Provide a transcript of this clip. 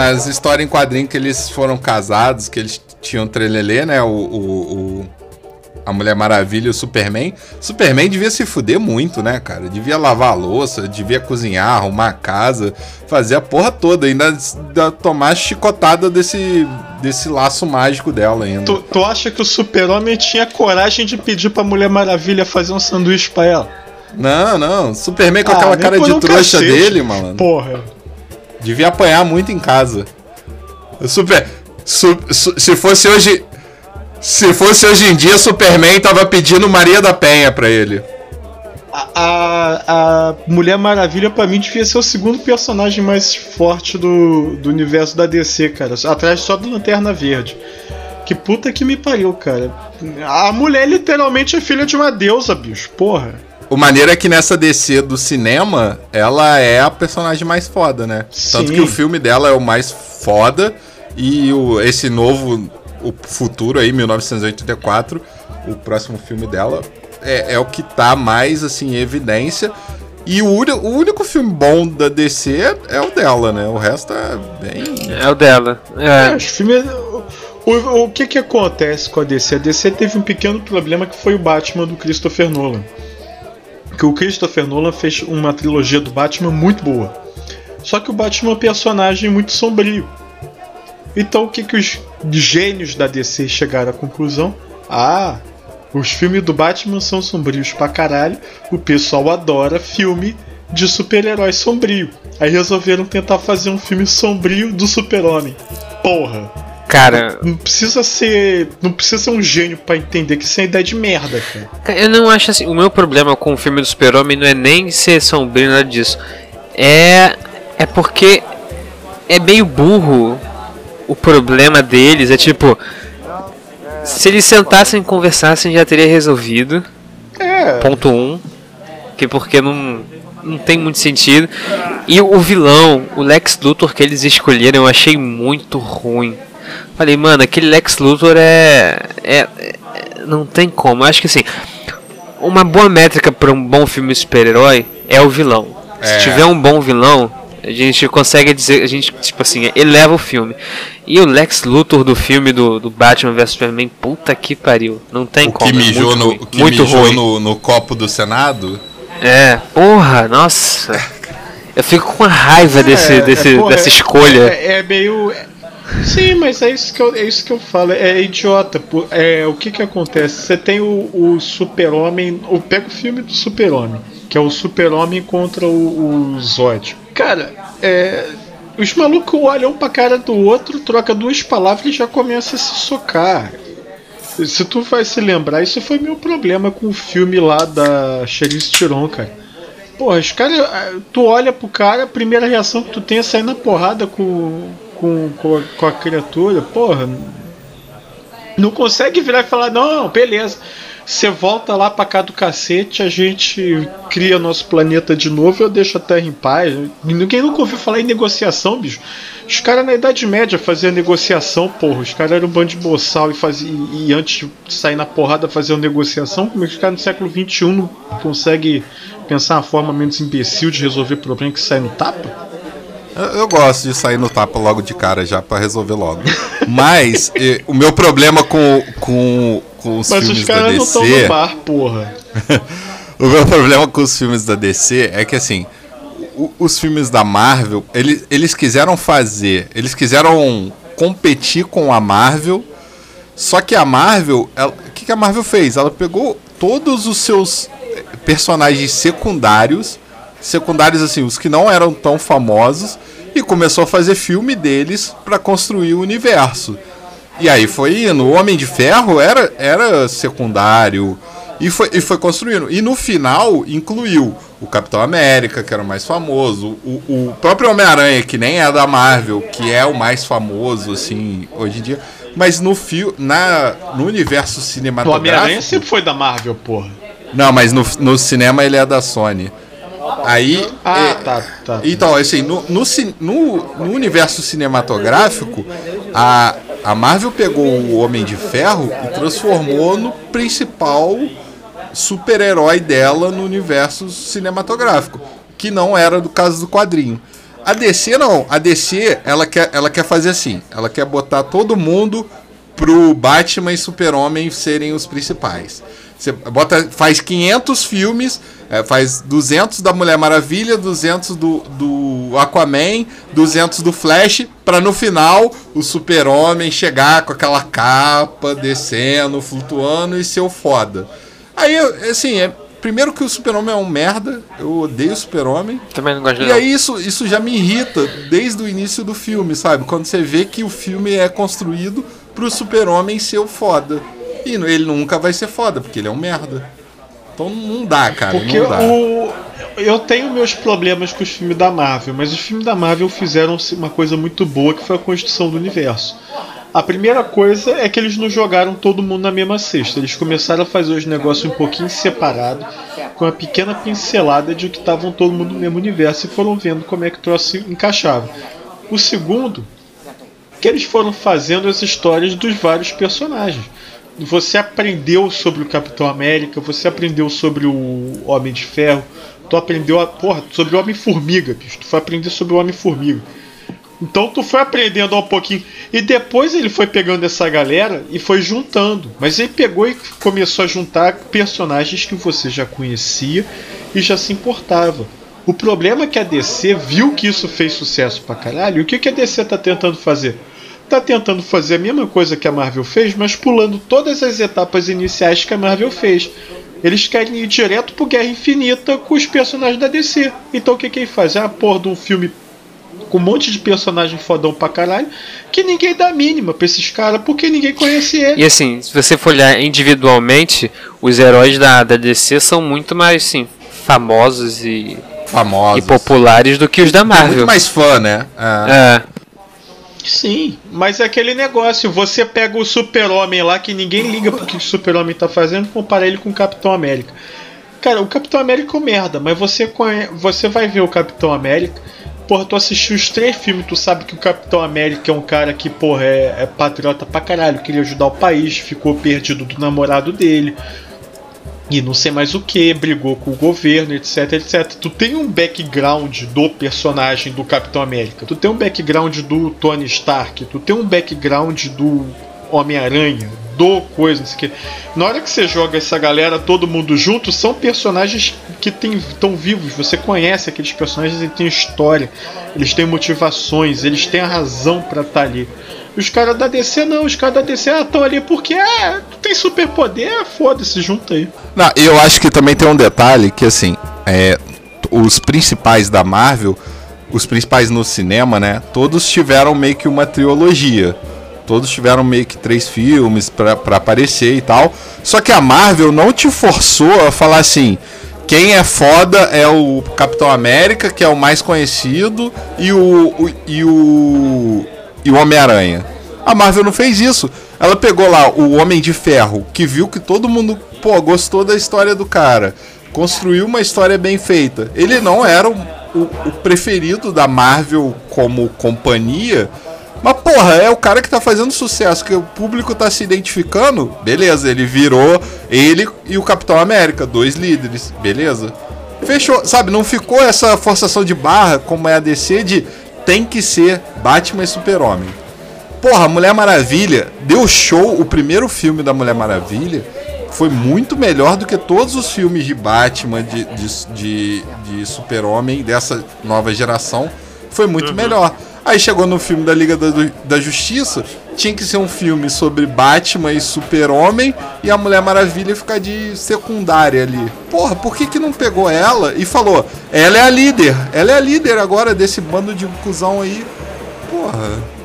nas histórias em quadrinho que eles foram casados, que eles tinham trelelê, né? O, o, o, a Mulher Maravilha e o Superman. Superman devia se fuder muito, né, cara? Devia lavar a louça, devia cozinhar, arrumar a casa, fazer a porra toda, ainda, ainda tomar chicotada desse, desse laço mágico dela ainda. Tu, tu acha que o Super-Homem tinha coragem de pedir pra Mulher Maravilha fazer um sanduíche pra ela? Não, não. Superman com ah, aquela cara de um trouxa cacete. dele, mano. Porra. Devia apanhar muito em casa. Super. Su, su, se fosse hoje. Se fosse hoje em dia, Superman tava pedindo Maria da Penha pra ele. A, a, a Mulher Maravilha, para mim, devia ser o segundo personagem mais forte do, do universo da DC, cara. Atrás só do Lanterna Verde. Que puta que me pariu, cara. A mulher literalmente é filha de uma deusa, bicho. Porra. O maneiro é que nessa DC do cinema, ela é a personagem mais foda, né? Sim. Tanto que o filme dela é o mais foda. E o, esse novo, o futuro aí, 1984, o próximo filme dela, é, é o que tá mais, assim, em evidência. E o, o, único filme bom da DC é o dela, né? O resto é bem. É o dela. É. é os filmes. O, o que que acontece com a DC? A DC teve um pequeno problema que foi o Batman do Christopher Nolan. Que o Christopher Nolan fez uma trilogia do Batman muito boa. Só que o Batman é um personagem muito sombrio. Então o que, que os gênios da DC chegaram à conclusão? Ah, os filmes do Batman são sombrios pra caralho, o pessoal adora filme de super-herói sombrio. Aí resolveram tentar fazer um filme sombrio do super-homem. Porra! Cara. Não precisa ser. Não precisa ser um gênio para entender que isso é ideia de merda, cara. Eu não acho assim. O meu problema com o filme do Super-Homem não é nem ser sombrio, nada disso. É. É porque. É meio burro o problema deles é tipo. Se eles sentassem e conversassem já teria resolvido. É. Ponto 1. Um, que porque não, não tem muito sentido. E o vilão, o Lex Luthor que eles escolheram, eu achei muito ruim. Falei, mano, aquele Lex Luthor é. é, é não tem como. Eu acho que assim. Uma boa métrica para um bom filme super-herói é o vilão. É. Se tiver um bom vilão, a gente consegue dizer, a gente, tipo assim, eleva o filme. E o Lex Luthor do filme do, do Batman vs Superman, puta que pariu. Não tem o como. Que mijou muito no, ruim, que muito mijou ruim. No, no copo do Senado? É, porra, nossa. Eu fico com raiva desse, é, desse, é, porra, dessa escolha. É, é meio. Sim, mas é isso que eu, é isso que eu falo, é idiota. É, o que que acontece? Você tem o, o Super-Homem. Pega o filme do Super-Homem, que é o Super-Homem contra o, o Zod. Cara, é, os malucos olham um pra cara do outro, troca duas palavras e já começa a se socar. Se tu vai se lembrar, isso foi meu problema com o filme lá da Charlize Theron, cara. Porra, os caras. Tu olha pro cara, a primeira reação que tu tem é sair na porrada com, com, com, a, com a criatura. Porra. Não consegue virar e falar, não, beleza. Você volta lá pra cá do cacete, a gente cria nosso planeta de novo eu deixo a Terra em paz. Ninguém nunca ouviu falar em negociação, bicho. Os caras na Idade Média faziam negociação, porra. Os caras eram um bando de boçal e, fazia, e antes de sair na porrada faziam negociação. Como é que os caras no século XXI não conseguem pensar uma forma menos imbecil de resolver problema que sai no tapa? Eu, eu, gosto de sair no tapa logo de cara já para resolver logo. Mas e, o meu problema com, com com os Mas filmes os da DC. Mas os caras não estão no bar, porra. o meu problema com os filmes da DC é que assim, o, os filmes da Marvel, eles, eles quiseram fazer, eles quiseram competir com a Marvel. Só que a Marvel, o que, que a Marvel fez? Ela pegou todos os seus eh, personagens secundários, secundários assim, os que não eram tão famosos, e começou a fazer filme deles para construir o universo. E aí foi indo. O Homem de Ferro era, era secundário. E foi, e foi construindo. E no final incluiu o Capitão América, que era o mais famoso. O, o próprio Homem-Aranha, que nem é da Marvel, que é o mais famoso, assim, hoje em dia. Mas no fio, na, no universo cinematográfico. O Homem-Aranha sempre foi da Marvel, porra. Não, mas no, no cinema ele é da Sony. Aí. Ah, é, tá, tá. Então, assim, no, no, no, no universo cinematográfico, a, a Marvel pegou o Homem de Ferro e transformou no principal super-herói dela no universo cinematográfico, que não era do caso do quadrinho. A DC não. A DC, ela quer, ela quer fazer assim. Ela quer botar todo mundo pro Batman e Super-Homem serem os principais. Você bota, faz 500 filmes, é, faz 200 da Mulher Maravilha, 200 do, do Aquaman, 200 do Flash, para no final o Super-Homem chegar com aquela capa, descendo, flutuando e ser o foda. Aí, assim, é, primeiro que o Super-Homem é um merda, eu odeio o Super-Homem. Também não gosto E aí isso, isso já me irrita desde o início do filme, sabe? Quando você vê que o filme é construído pro Super-Homem ser o foda. E ele nunca vai ser foda, porque ele é um merda. Então não dá, cara. Porque não dá. o. Eu tenho meus problemas com os filmes da Marvel, mas os filmes da Marvel fizeram uma coisa muito boa que foi a construção do universo. A primeira coisa é que eles não jogaram todo mundo na mesma cesta. Eles começaram a fazer os negócios um pouquinho separado, com uma pequena pincelada de que estavam todo mundo no mesmo universo e foram vendo como é que o troço encaixava. O segundo, que eles foram fazendo as histórias dos vários personagens você aprendeu sobre o Capitão América, você aprendeu sobre o Homem de Ferro, tu aprendeu a, porra, sobre o Homem-Formiga, bicho. Tu foi aprender sobre o Homem-Formiga. Então tu foi aprendendo um pouquinho. E depois ele foi pegando essa galera e foi juntando. Mas ele pegou e começou a juntar personagens que você já conhecia e já se importava. O problema é que a DC viu que isso fez sucesso pra caralho. E o que, que a DC tá tentando fazer? Tá tentando fazer a mesma coisa que a Marvel fez, mas pulando todas as etapas iniciais que a Marvel fez. Eles querem ir direto pro Guerra Infinita com os personagens da DC. Então o que, que ele faz? É a porra de um filme com um monte de personagem fodão pra caralho, que ninguém dá mínima pra esses caras, porque ninguém conhece ele. E assim, se você for olhar individualmente, os heróis da, da DC são muito mais, assim, famosos e, Famosos. e populares do que os da Tem Marvel. muito mais fã, né? É. É. Sim, mas é aquele negócio, você pega o Super-Homem lá, que ninguém liga pro que o Super-Homem tá fazendo, compara ele com o Capitão América. Cara, o Capitão América é merda, mas você, conhe... você vai ver o Capitão América. Porra, tu assistiu os três filmes, tu sabe que o Capitão América é um cara que, porra, é, é patriota pra caralho, queria ajudar o país, ficou perdido do namorado dele. E não sei mais o que, brigou com o governo, etc, etc. Tu tem um background do personagem do Capitão América, tu tem um background do Tony Stark, tu tem um background do Homem-Aranha, do coisa, não sei o que. Na hora que você joga essa galera todo mundo junto, são personagens que estão vivos. Você conhece aqueles personagens, eles têm história, eles têm motivações, eles têm a razão para estar ali. Os caras da DC não, os caras da DC estão ali porque ah, tu tem superpoder, foda-se, junta aí. Não, eu acho que também tem um detalhe que assim, é, os principais da Marvel, os principais no cinema, né? Todos tiveram meio que uma trilogia. Todos tiveram meio que três filmes pra aparecer e tal. Só que a Marvel não te forçou a falar assim. Quem é foda é o Capitão América, que é o mais conhecido, e o, o- e o e o Homem-Aranha. A Marvel não fez isso. Ela pegou lá o Homem de Ferro, que viu que todo mundo, pô, gostou da história do cara. Construiu uma história bem feita. Ele não era o, o- o preferido da Marvel como companhia. Mas, porra, é o cara que tá fazendo sucesso, que o público tá se identificando. Beleza, ele virou ele e o Capitão América, dois líderes. Beleza. Fechou, sabe? Não ficou essa forçação de barra como é a DC de tem que ser Batman e Super-Homem. Porra, Mulher Maravilha deu show. O primeiro filme da Mulher Maravilha foi muito melhor do que todos os filmes de Batman, de, de, de, de Super-Homem dessa nova geração. Foi muito melhor. Aí chegou no filme da Liga da, da Justiça, tinha que ser um filme sobre Batman e Super-Homem e a Mulher Maravilha ficar de secundária ali. Porra, por que, que não pegou ela e falou: ela é a líder, ela é a líder agora desse bando de cuzão aí? Porra.